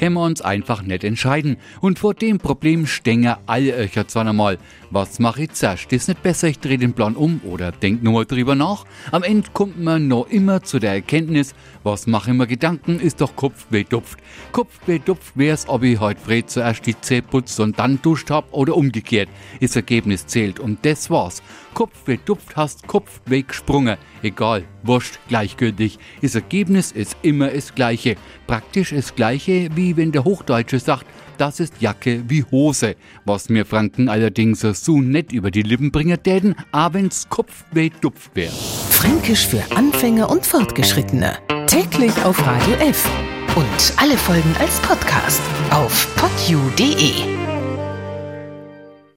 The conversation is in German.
können wir uns einfach nicht entscheiden. Und vor dem Problem stehen alle Öcher zwar einmal. Was mache ich zuerst? Ist nicht besser, ich drehe den Plan um oder denk nur drüber nach? Am Ende kommt man noch immer zu der Erkenntnis, was mache ich mir Gedanken, ist doch Kopfweh dupft. Kopfweh dupft wär's, ob ich heute früh zuerst die Zähne putzt und dann duscht hab oder umgekehrt. Das Ergebnis zählt und das war's. Kopfweh dupft hast Kopfweh gesprungen. Egal, wurscht, gleichgültig. Das Ergebnis ist immer das gleiche. Praktisch das gleiche, wie wenn der Hochdeutsche sagt, das ist Jacke wie Hose. Was mir Franken allerdings so nett über die Lippen bringen täten, abends Kopfweh dupft wär. Fränkisch für Anfänger und Fortgeschrittene. Täglich auf Radio F. Und alle Folgen als Podcast auf podu.de.